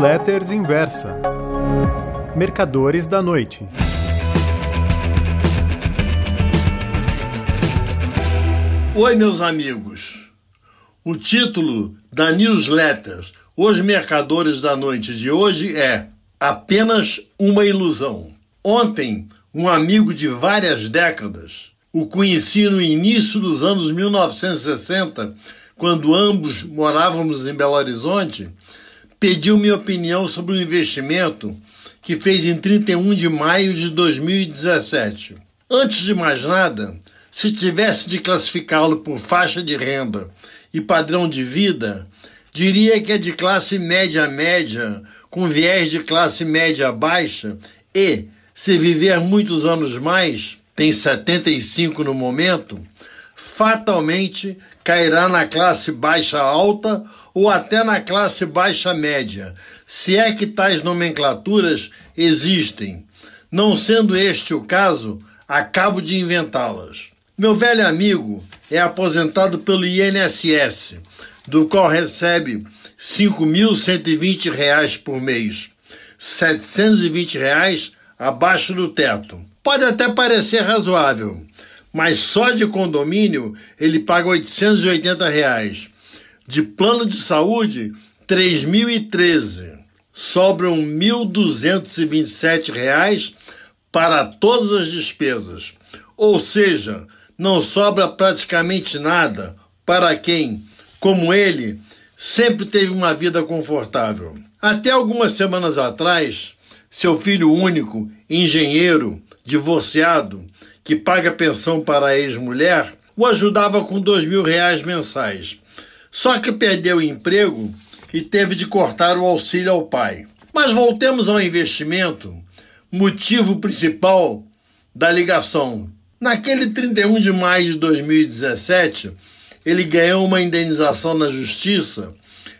Newsletters Inversa. Mercadores da Noite. Oi, meus amigos. O título da newsletter Os Mercadores da Noite de hoje é Apenas uma Ilusão. Ontem, um amigo de várias décadas, o conheci no início dos anos 1960, quando ambos morávamos em Belo Horizonte, pediu minha opinião sobre o investimento que fez em 31 de maio de 2017. Antes de mais nada, se tivesse de classificá-lo por faixa de renda e padrão de vida, diria que é de classe média-média, com viés de classe média-baixa e, se viver muitos anos mais, tem 75 no momento, fatalmente cairá na classe baixa alta ou até na classe baixa média, se é que tais nomenclaturas existem. Não sendo este o caso, acabo de inventá-las. Meu velho amigo é aposentado pelo INSS, do qual recebe R$ 5.120 por mês, 720 reais abaixo do teto. Pode até parecer razoável, mas só de condomínio ele paga 880 reais. De plano de saúde, R$ 3.013. Sobram 1.227 reais para todas as despesas. Ou seja, não sobra praticamente nada para quem, como ele, sempre teve uma vida confortável. Até algumas semanas atrás, seu filho único, engenheiro, divorciado, que paga pensão para a ex-mulher, o ajudava com dois mil reais mensais. Só que perdeu o emprego e teve de cortar o auxílio ao pai. Mas voltemos ao investimento, motivo principal da ligação. Naquele 31 de maio de 2017, ele ganhou uma indenização na justiça,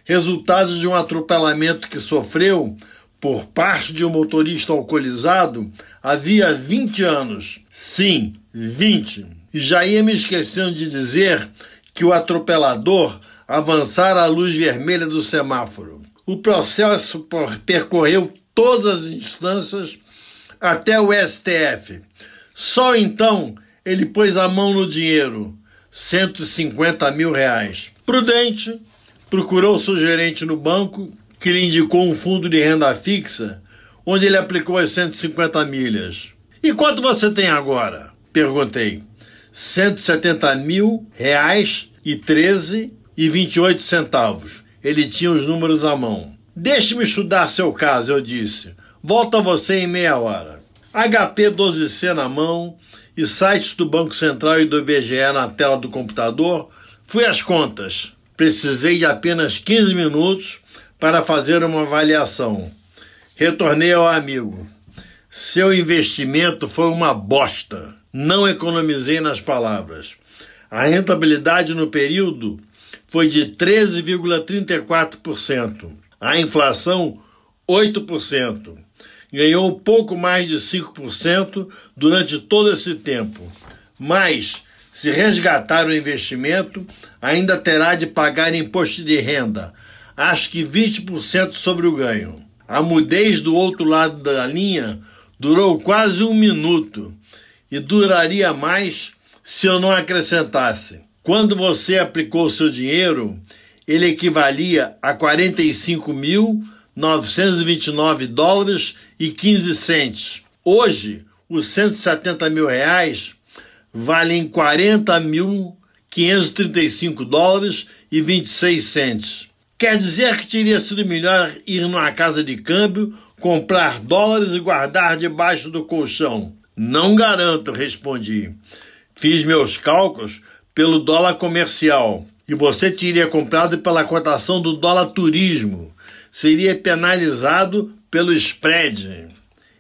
resultado de um atropelamento que sofreu por parte de um motorista alcoolizado havia 20 anos. Sim, 20. E já ia me esquecendo de dizer que o atropelador avançara a luz vermelha do semáforo. O processo percorreu todas as instâncias até o STF só então ele pôs a mão no dinheiro, 150 mil reais. Prudente, procurou seu gerente no banco, que lhe indicou um fundo de renda fixa, onde ele aplicou as 150 milhas. E quanto você tem agora? Perguntei. 170 mil reais e 13 e 28 centavos. Ele tinha os números à mão. Deixe-me estudar seu caso, eu disse. Volto a você em meia hora. HP 12C na mão e sites do Banco Central e do IBGE na tela do computador, fui às contas. Precisei de apenas 15 minutos para fazer uma avaliação. Retornei ao amigo. Seu investimento foi uma bosta. Não economizei nas palavras. A rentabilidade no período foi de 13,34%. A inflação, 8% ganhou pouco mais de 5% durante todo esse tempo. Mas, se resgatar o investimento, ainda terá de pagar imposto de renda, acho que 20% sobre o ganho. A mudez do outro lado da linha durou quase um minuto e duraria mais se eu não acrescentasse. Quando você aplicou seu dinheiro, ele equivalia a 45 mil 929 dólares e 15 centes. Hoje, os 170 mil reais valem 40 mil 535 dólares e 26 centes. Quer dizer que teria sido melhor ir numa casa de câmbio, comprar dólares e guardar debaixo do colchão? Não garanto, respondi. Fiz meus cálculos pelo dólar comercial e você teria comprado pela cotação do dólar turismo seria penalizado pelo spread.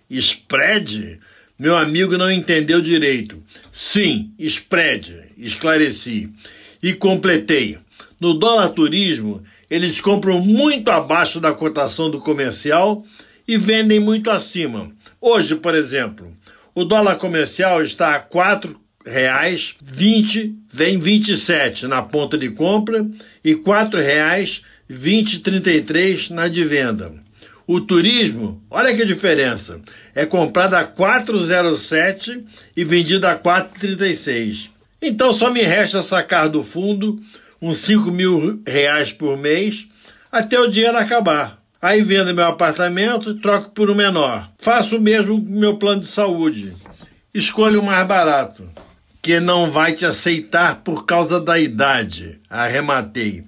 Spread? Meu amigo não entendeu direito. Sim, spread, esclareci. E completei. No dólar turismo, eles compram muito abaixo da cotação do comercial e vendem muito acima. Hoje, por exemplo, o dólar comercial está a R$ reais 20 vem 27 na ponta de compra e R$ reais 2033 na de venda. O turismo, olha que diferença, é comprado a 4,07 e vendido a 4,36. Então só me resta sacar do fundo uns 5 mil reais por mês até o dinheiro acabar. Aí vendo meu apartamento troco por um menor. Faço o mesmo com meu plano de saúde. Escolho o mais barato, que não vai te aceitar por causa da idade. Arrematei.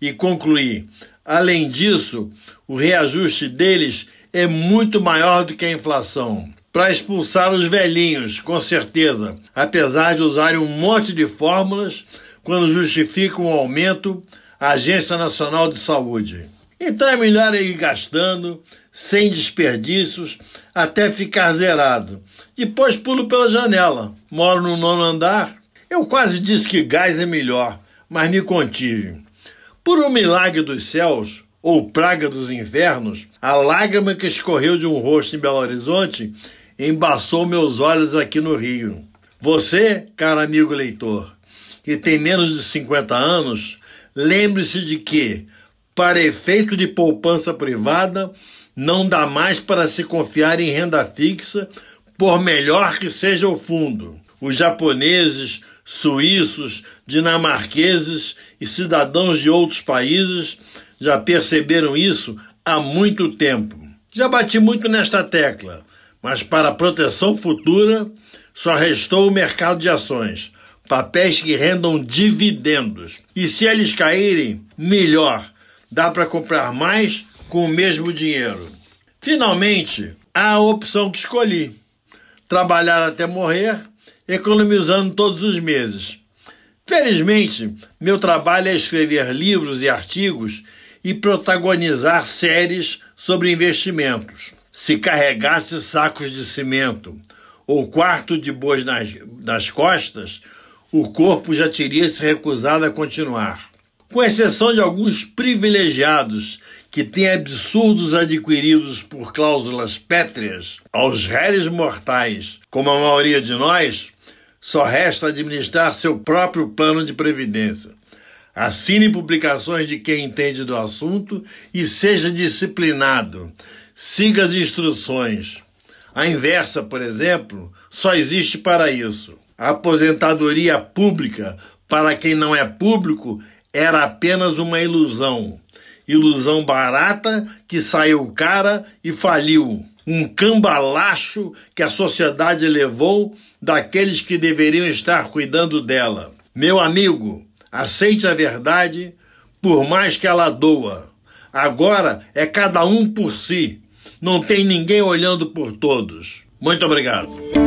E concluí. Além disso, o reajuste deles é muito maior do que a inflação. Para expulsar os velhinhos, com certeza, apesar de usarem um monte de fórmulas quando justificam o aumento, a Agência Nacional de Saúde. Então é melhor ir gastando, sem desperdícios, até ficar zerado. Depois pulo pela janela. Moro no nono andar. Eu quase disse que gás é melhor, mas me contive. Por um milagre dos céus, ou praga dos infernos, a lágrima que escorreu de um rosto em Belo Horizonte embaçou meus olhos aqui no Rio. Você, caro amigo leitor, que tem menos de 50 anos, lembre-se de que para efeito de poupança privada, não dá mais para se confiar em renda fixa, por melhor que seja o fundo. Os japoneses, suíços, dinamarqueses e cidadãos de outros países já perceberam isso há muito tempo. Já bati muito nesta tecla, mas para proteção futura só restou o mercado de ações, papéis que rendam dividendos. E se eles caírem, melhor dá para comprar mais com o mesmo dinheiro. Finalmente, há a opção que escolhi: trabalhar até morrer, economizando todos os meses. Felizmente, meu trabalho é escrever livros e artigos e protagonizar séries sobre investimentos. Se carregasse sacos de cimento ou quarto de bois nas, nas costas, o corpo já teria se recusado a continuar com exceção de alguns privilegiados que têm absurdos adquiridos por cláusulas pétreas, aos réis mortais, como a maioria de nós, só resta administrar seu próprio plano de previdência. Assine publicações de quem entende do assunto e seja disciplinado. Siga as instruções. A inversa, por exemplo, só existe para isso. A aposentadoria pública, para quem não é público, era apenas uma ilusão. Ilusão barata que saiu cara e faliu. Um cambalacho que a sociedade levou daqueles que deveriam estar cuidando dela. Meu amigo, aceite a verdade, por mais que ela doa. Agora é cada um por si. Não tem ninguém olhando por todos. Muito obrigado.